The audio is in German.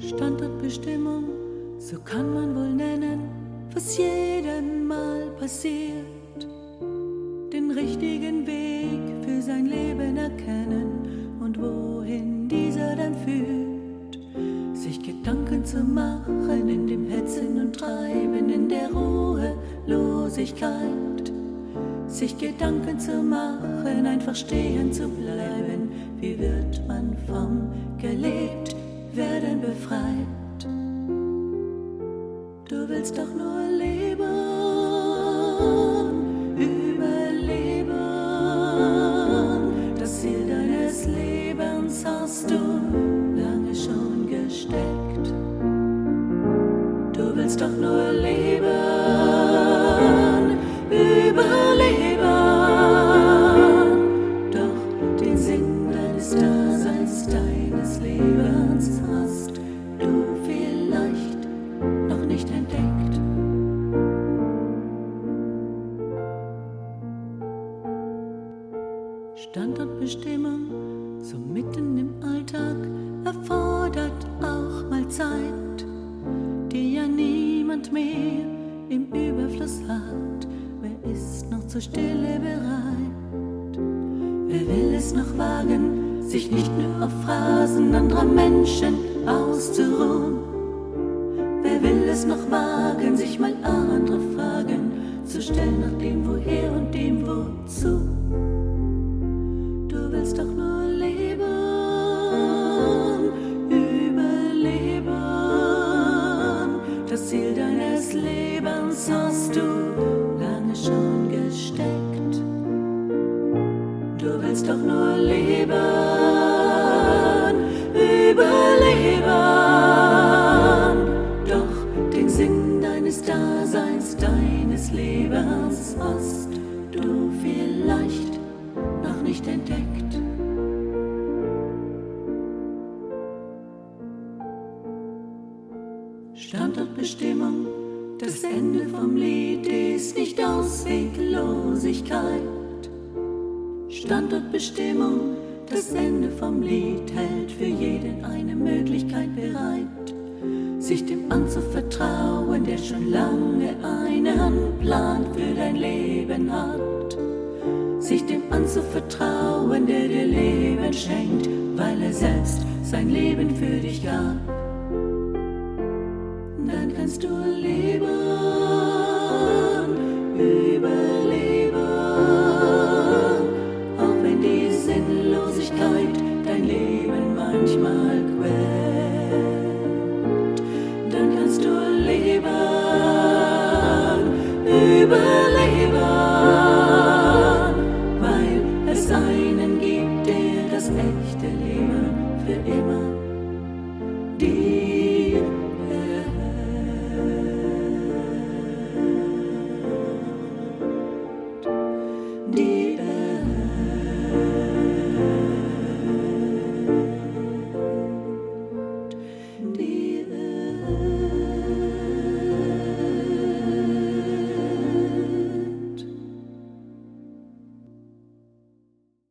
Standortbestimmung, so kann man wohl nennen, was jedem Mal passiert. Den richtigen Weg für sein Leben erkennen und wohin dieser dann führt. Sich Gedanken zu machen in dem Hetzen und Treiben, in der Ruhelosigkeit. Sich Gedanken zu machen, einfach stehen zu bleiben. Wie wird man vom gelebt? Werden befreit. Du willst doch nur leben, überleben. Das Ziel deines Lebens hast du lange schon gesteckt. Du willst doch nur leben, Standortbestimmung, so mitten im Alltag, erfordert auch mal Zeit, die ja niemand mehr im Überfluss hat. Wer ist noch zur Stille bereit? Wer will es noch wagen, sich nicht nur auf Phrasen anderer Menschen auszuruhen? Wer will es noch wagen, sich mal andere Daseins, deines Lebens hast du vielleicht noch nicht entdeckt. Standortbestimmung, das Ende vom Lied ist nicht Ausweglosigkeit. Standortbestimmung, das Ende vom Lied hält für jeden eine Möglichkeit bereit, sich dem anzuvertrauen, der schon lange einen Plan für dein Leben hat. Sich dem anzuvertrauen, der dir Leben schenkt, weil er selbst sein Leben für dich gab dann kannst du leben, überleben, auch wenn die Sinnlosigkeit dein Leben manchmal quält. Das echte Leben für immer